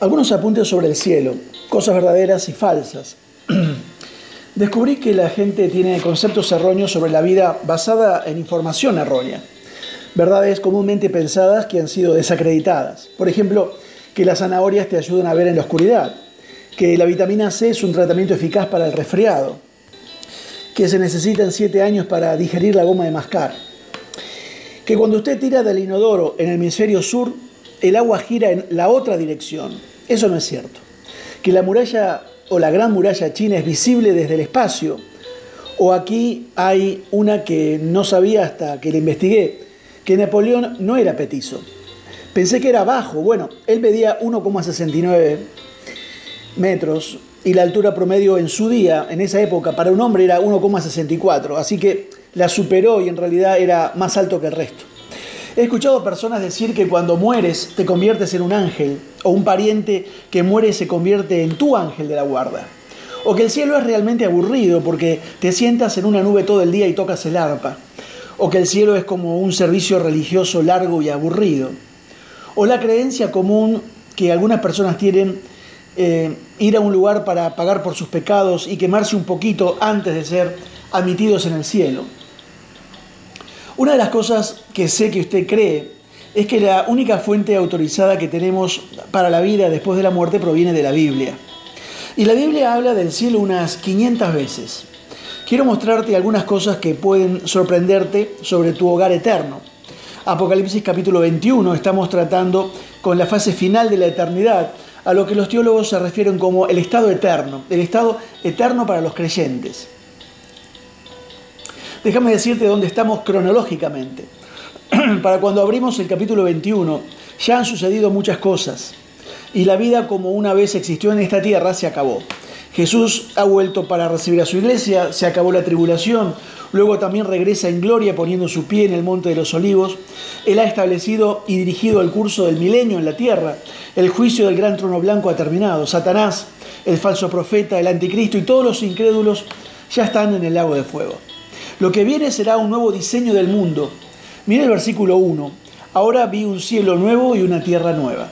algunos apuntes sobre el cielo, cosas verdaderas y falsas. Descubrí que la gente tiene conceptos erróneos sobre la vida basada en información errónea, verdades comúnmente pensadas que han sido desacreditadas. Por ejemplo, que las zanahorias te ayudan a ver en la oscuridad, que la vitamina C es un tratamiento eficaz para el resfriado, que se necesitan siete años para digerir la goma de mascar, que cuando usted tira del inodoro en el hemisferio sur, el agua gira en la otra dirección. Eso no es cierto. Que la muralla o la gran muralla china es visible desde el espacio. O aquí hay una que no sabía hasta que la investigué, que Napoleón no era petizo. Pensé que era bajo. Bueno, él medía 1,69 metros y la altura promedio en su día, en esa época, para un hombre era 1,64. Así que la superó y en realidad era más alto que el resto. He escuchado personas decir que cuando mueres te conviertes en un ángel, o un pariente que muere se convierte en tu ángel de la guarda. O que el cielo es realmente aburrido porque te sientas en una nube todo el día y tocas el arpa. O que el cielo es como un servicio religioso largo y aburrido. O la creencia común que algunas personas tienen eh, ir a un lugar para pagar por sus pecados y quemarse un poquito antes de ser admitidos en el cielo. Una de las cosas que sé que usted cree es que la única fuente autorizada que tenemos para la vida después de la muerte proviene de la Biblia. Y la Biblia habla del cielo unas 500 veces. Quiero mostrarte algunas cosas que pueden sorprenderte sobre tu hogar eterno. Apocalipsis capítulo 21 estamos tratando con la fase final de la eternidad, a lo que los teólogos se refieren como el estado eterno, el estado eterno para los creyentes. Déjame decirte dónde estamos cronológicamente. Para cuando abrimos el capítulo 21, ya han sucedido muchas cosas y la vida como una vez existió en esta tierra se acabó. Jesús ha vuelto para recibir a su iglesia, se acabó la tribulación, luego también regresa en gloria poniendo su pie en el monte de los olivos. Él ha establecido y dirigido el curso del milenio en la tierra. El juicio del gran trono blanco ha terminado. Satanás, el falso profeta, el anticristo y todos los incrédulos ya están en el lago de fuego. Lo que viene será un nuevo diseño del mundo. Mira el versículo 1. Ahora vi un cielo nuevo y una tierra nueva.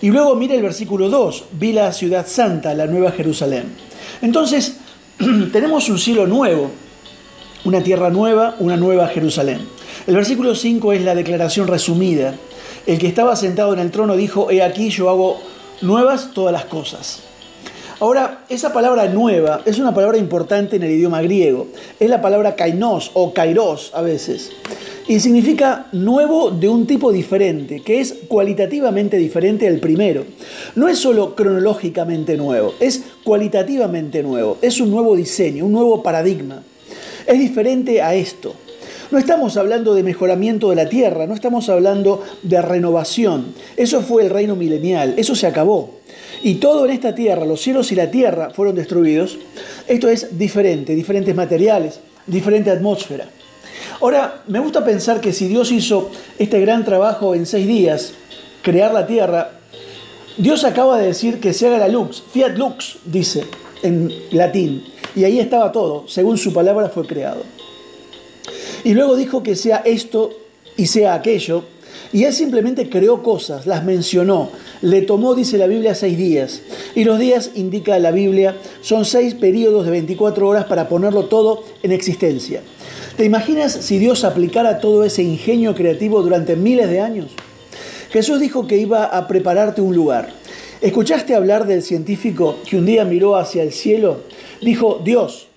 Y luego mira el versículo 2. Vi la ciudad santa, la nueva Jerusalén. Entonces, tenemos un cielo nuevo, una tierra nueva, una nueva Jerusalén. El versículo 5 es la declaración resumida. El que estaba sentado en el trono dijo, he aquí yo hago nuevas todas las cosas. Ahora, esa palabra nueva es una palabra importante en el idioma griego. Es la palabra kainos o kairos a veces. Y significa nuevo de un tipo diferente, que es cualitativamente diferente al primero. No es solo cronológicamente nuevo, es cualitativamente nuevo. Es un nuevo diseño, un nuevo paradigma. Es diferente a esto. No estamos hablando de mejoramiento de la tierra, no estamos hablando de renovación. Eso fue el reino milenial, eso se acabó y todo en esta tierra, los cielos y la tierra fueron destruidos, esto es diferente, diferentes materiales, diferente atmósfera. Ahora, me gusta pensar que si Dios hizo este gran trabajo en seis días, crear la tierra, Dios acaba de decir que se haga la lux, fiat lux, dice en latín, y ahí estaba todo, según su palabra fue creado. Y luego dijo que sea esto y sea aquello, y él simplemente creó cosas, las mencionó. Le tomó, dice la Biblia, seis días. Y los días, indica la Biblia, son seis periodos de 24 horas para ponerlo todo en existencia. ¿Te imaginas si Dios aplicara todo ese ingenio creativo durante miles de años? Jesús dijo que iba a prepararte un lugar. ¿Escuchaste hablar del científico que un día miró hacia el cielo? Dijo, Dios,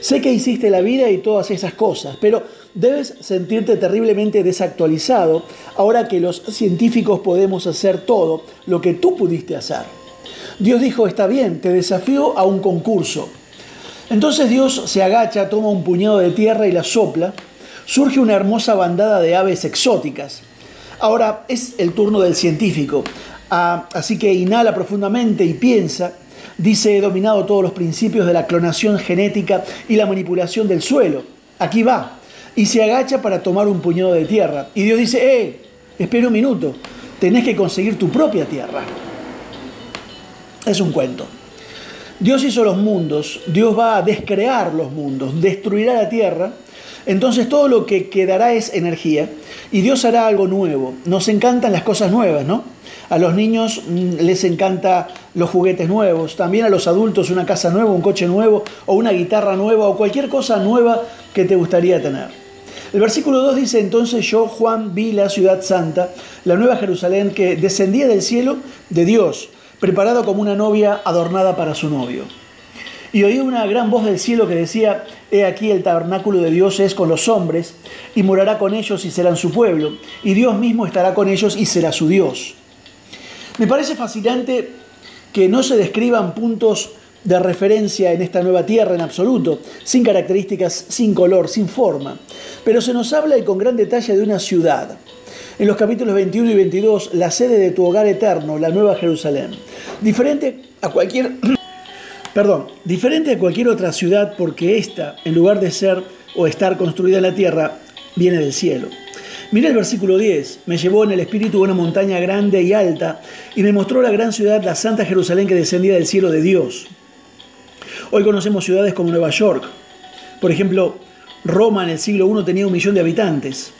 sé que hiciste la vida y todas esas cosas, pero Debes sentirte terriblemente desactualizado ahora que los científicos podemos hacer todo lo que tú pudiste hacer. Dios dijo, está bien, te desafío a un concurso. Entonces Dios se agacha, toma un puñado de tierra y la sopla. Surge una hermosa bandada de aves exóticas. Ahora es el turno del científico. Ah, así que inhala profundamente y piensa. Dice, he dominado todos los principios de la clonación genética y la manipulación del suelo. Aquí va y se agacha para tomar un puñado de tierra. Y Dios dice, eh, espera un minuto, tenés que conseguir tu propia tierra. Es un cuento. Dios hizo los mundos, Dios va a descrear los mundos, destruirá la tierra, entonces todo lo que quedará es energía y Dios hará algo nuevo. Nos encantan las cosas nuevas, ¿no? A los niños mm, les encanta los juguetes nuevos, también a los adultos una casa nueva, un coche nuevo o una guitarra nueva o cualquier cosa nueva que te gustaría tener. El versículo 2 dice, entonces yo, Juan, vi la ciudad santa, la nueva Jerusalén que descendía del cielo de Dios, preparada como una novia adornada para su novio. Y oí una gran voz del cielo que decía, He aquí el tabernáculo de Dios es con los hombres, y morará con ellos y serán su pueblo, y Dios mismo estará con ellos y será su Dios. Me parece fascinante que no se describan puntos de referencia en esta nueva tierra en absoluto, sin características, sin color, sin forma, pero se nos habla y con gran detalle de una ciudad. En los capítulos 21 y 22, la sede de tu hogar eterno, la Nueva Jerusalén. Diferente a cualquier Perdón, diferente a cualquier otra ciudad porque esta, en lugar de ser o estar construida en la tierra, viene del cielo. Mira el versículo 10. Me llevó en el espíritu a una montaña grande y alta y me mostró la gran ciudad, la Santa Jerusalén que descendía del cielo de Dios. Hoy conocemos ciudades como Nueva York. Por ejemplo, Roma en el siglo I tenía un millón de habitantes.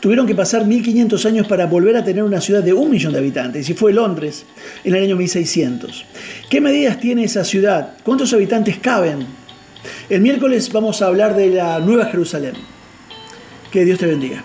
Tuvieron que pasar 1500 años para volver a tener una ciudad de un millón de habitantes, y fue Londres en el año 1600. ¿Qué medidas tiene esa ciudad? ¿Cuántos habitantes caben? El miércoles vamos a hablar de la Nueva Jerusalén. Que Dios te bendiga.